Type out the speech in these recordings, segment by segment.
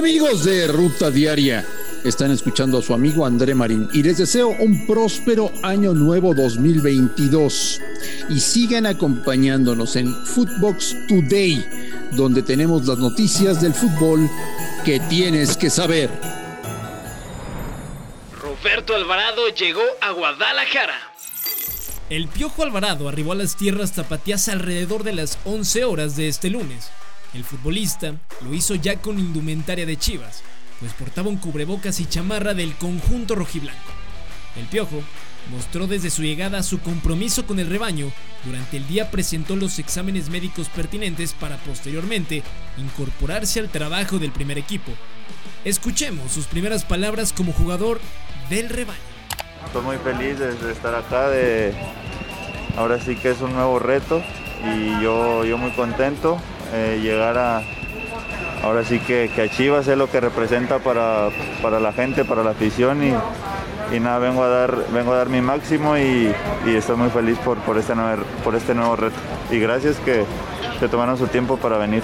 Amigos de Ruta Diaria, están escuchando a su amigo André Marín y les deseo un próspero año nuevo 2022 y sigan acompañándonos en Footbox Today, donde tenemos las noticias del fútbol que tienes que saber. Roberto Alvarado llegó a Guadalajara. El Piojo Alvarado arribó a las tierras tapatías alrededor de las 11 horas de este lunes. El futbolista lo hizo ya con indumentaria de Chivas, pues portaba un cubrebocas y chamarra del conjunto rojiblanco. El Piojo mostró desde su llegada su compromiso con el rebaño, durante el día presentó los exámenes médicos pertinentes para posteriormente incorporarse al trabajo del primer equipo. Escuchemos sus primeras palabras como jugador del rebaño. Estoy muy feliz de, estar acá, de ahora sí que es un nuevo reto y yo, yo muy contento eh, llegar a, ahora sí que, que, a Chivas es lo que representa para, para la gente, para la afición y, y, nada, vengo a dar, vengo a dar mi máximo y, y estoy muy feliz por, por, este nuevo, por este nuevo reto. Y gracias que se tomaron su tiempo para venir.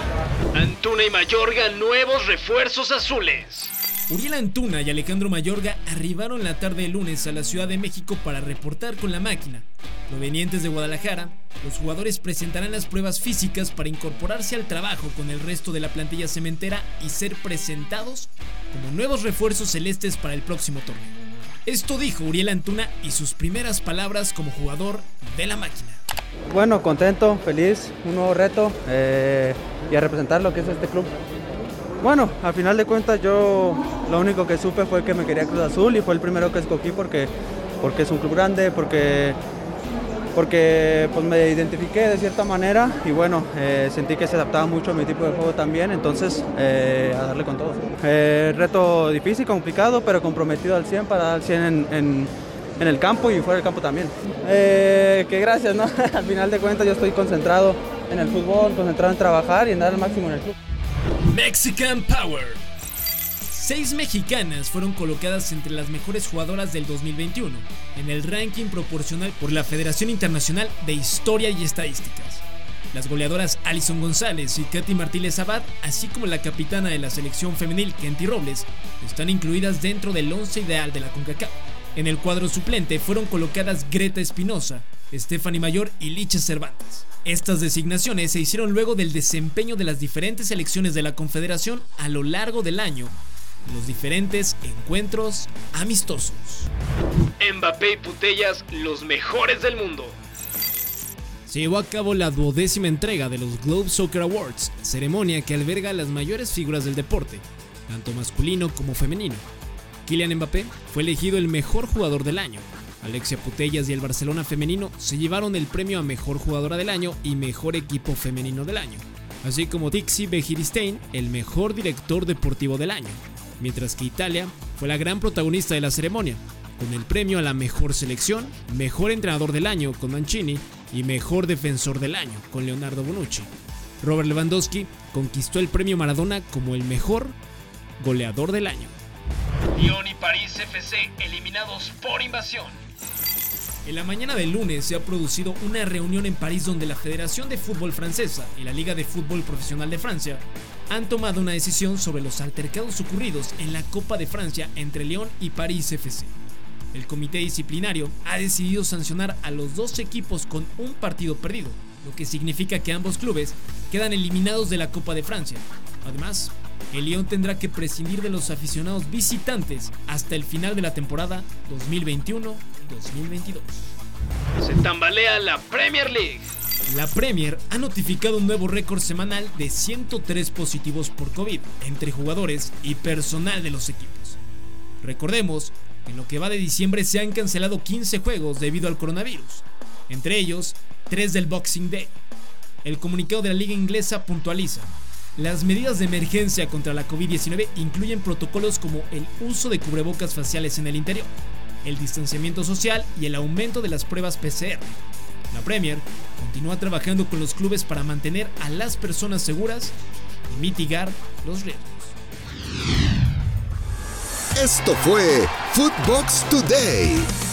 Antuna y Mayorga, nuevos refuerzos azules. Uriel Antuna y Alejandro Mayorga arribaron la tarde de lunes a la Ciudad de México para reportar con la máquina. Provenientes de Guadalajara, los jugadores presentarán las pruebas físicas para incorporarse al trabajo con el resto de la plantilla cementera y ser presentados como nuevos refuerzos celestes para el próximo torneo. Esto dijo Uriel Antuna y sus primeras palabras como jugador de la máquina. Bueno, contento, feliz, un nuevo reto eh, y a representar lo que es este club. Bueno, al final de cuentas yo lo único que supe fue que me quería Cruz Azul y fue el primero que escogí porque, porque es un club grande, porque, porque pues me identifiqué de cierta manera y bueno, eh, sentí que se adaptaba mucho a mi tipo de juego también, entonces eh, a darle con todo. Eh, reto difícil, complicado, pero comprometido al 100 para dar al 100 en, en, el campo y fuera del campo también. que gracias, ¿no? al final de cuentas yo estoy concentrado en el fútbol, concentrado en trabajar y en dar el máximo en el club. Mexican Power. Seis mexicanas fueron colocadas entre las mejores jugadoras del 2021 en el ranking proporcional por la Federación Internacional de Historia y Estadísticas. Las goleadoras Alison González y Katy Martínez Abad, así como la capitana de la selección femenil Kenty Robles, están incluidas dentro del once ideal de la CONCACAF. En el cuadro suplente fueron colocadas Greta Espinosa, Stephanie Mayor y Licha Cervantes. Estas designaciones se hicieron luego del desempeño de las diferentes selecciones de la Confederación a lo largo del año, los diferentes encuentros amistosos. Mbappé y Putellas, los mejores del mundo. Se llevó a cabo la duodécima entrega de los Globe Soccer Awards, ceremonia que alberga a las mayores figuras del deporte, tanto masculino como femenino. Kylian Mbappé fue elegido el mejor jugador del año, Alexia Putellas y el Barcelona femenino se llevaron el premio a Mejor Jugadora del Año y Mejor Equipo Femenino del Año, así como Dixie Begiristein el Mejor Director Deportivo del Año, mientras que Italia fue la gran protagonista de la ceremonia, con el premio a la Mejor Selección, Mejor Entrenador del Año con Mancini y Mejor Defensor del Año con Leonardo Bonucci. Robert Lewandowski conquistó el premio Maradona como el mejor goleador del año. Lyon y París FC eliminados por invasión. En la mañana del lunes se ha producido una reunión en París donde la Federación de Fútbol Francesa y la Liga de Fútbol Profesional de Francia han tomado una decisión sobre los altercados ocurridos en la Copa de Francia entre Lyon y París FC. El comité disciplinario ha decidido sancionar a los dos equipos con un partido perdido, lo que significa que ambos clubes quedan eliminados de la Copa de Francia. Además, el Lyon tendrá que prescindir de los aficionados visitantes hasta el final de la temporada 2021-2022. Se tambalea la Premier League. La Premier ha notificado un nuevo récord semanal de 103 positivos por COVID entre jugadores y personal de los equipos. Recordemos que en lo que va de diciembre se han cancelado 15 juegos debido al coronavirus, entre ellos 3 del Boxing Day. El comunicado de la liga inglesa puntualiza las medidas de emergencia contra la COVID-19 incluyen protocolos como el uso de cubrebocas faciales en el interior, el distanciamiento social y el aumento de las pruebas PCR. La Premier continúa trabajando con los clubes para mantener a las personas seguras y mitigar los riesgos. Esto fue Footbox Today.